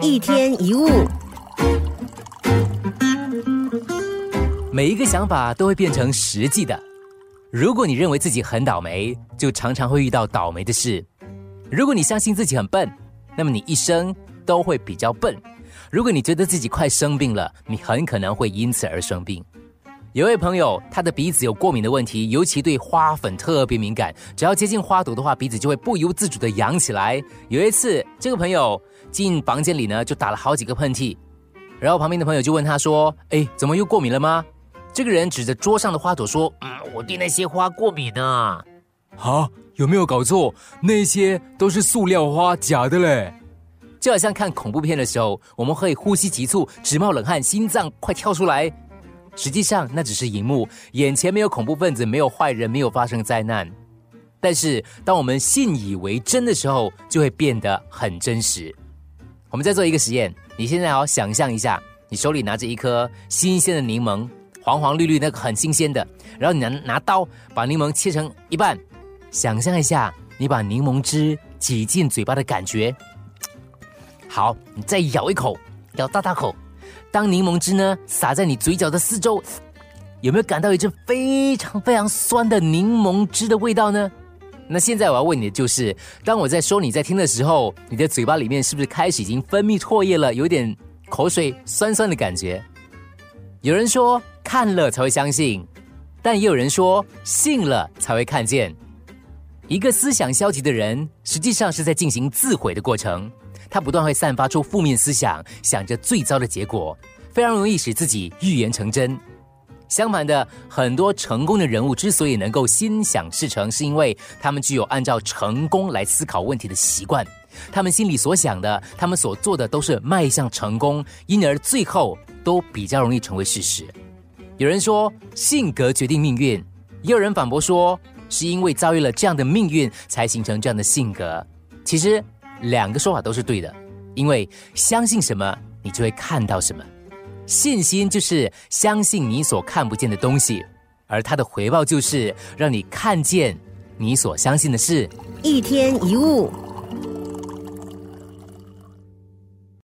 一天一物，每一个想法都会变成实际的。如果你认为自己很倒霉，就常常会遇到倒霉的事；如果你相信自己很笨，那么你一生都会比较笨。如果你觉得自己快生病了，你很可能会因此而生病。有位朋友，他的鼻子有过敏的问题，尤其对花粉特别敏感，只要接近花朵的话，鼻子就会不由自主的痒起来。有一次，这个朋友进房间里呢，就打了好几个喷嚏，然后旁边的朋友就问他说：“哎，怎么又过敏了吗？”这个人指着桌上的花朵说：“嗯，我对那些花过敏呢。”啊，有没有搞错？那些都是塑料花，假的嘞！就好像看恐怖片的时候，我们会呼吸急促、直冒冷汗、心脏快跳出来。实际上，那只是荧幕，眼前没有恐怖分子，没有坏人，没有发生灾难。但是，当我们信以为真的时候，就会变得很真实。我们再做一个实验，你现在好想象一下，你手里拿着一颗新鲜的柠檬，黄黄绿绿，那个很新鲜的，然后你拿拿刀把柠檬切成一半，想象一下，你把柠檬汁挤进嘴巴的感觉。好，你再咬一口，咬大大口。当柠檬汁呢洒在你嘴角的四周，有没有感到一阵非常非常酸的柠檬汁的味道呢？那现在我要问你的就是，当我在说你在听的时候，你的嘴巴里面是不是开始已经分泌唾液了，有点口水酸酸的感觉？有人说看了才会相信，但也有人说信了才会看见。一个思想消极的人，实际上是在进行自毁的过程。他不断会散发出负面思想，想着最糟的结果，非常容易使自己预言成真。相反的，很多成功的人物之所以能够心想事成，是因为他们具有按照成功来思考问题的习惯。他们心里所想的，他们所做的都是迈向成功，因而最后都比较容易成为事实。有人说性格决定命运，也有人反驳说是因为遭遇了这样的命运才形成这样的性格。其实。两个说法都是对的，因为相信什么，你就会看到什么。信心就是相信你所看不见的东西，而它的回报就是让你看见你所相信的事。一天一物。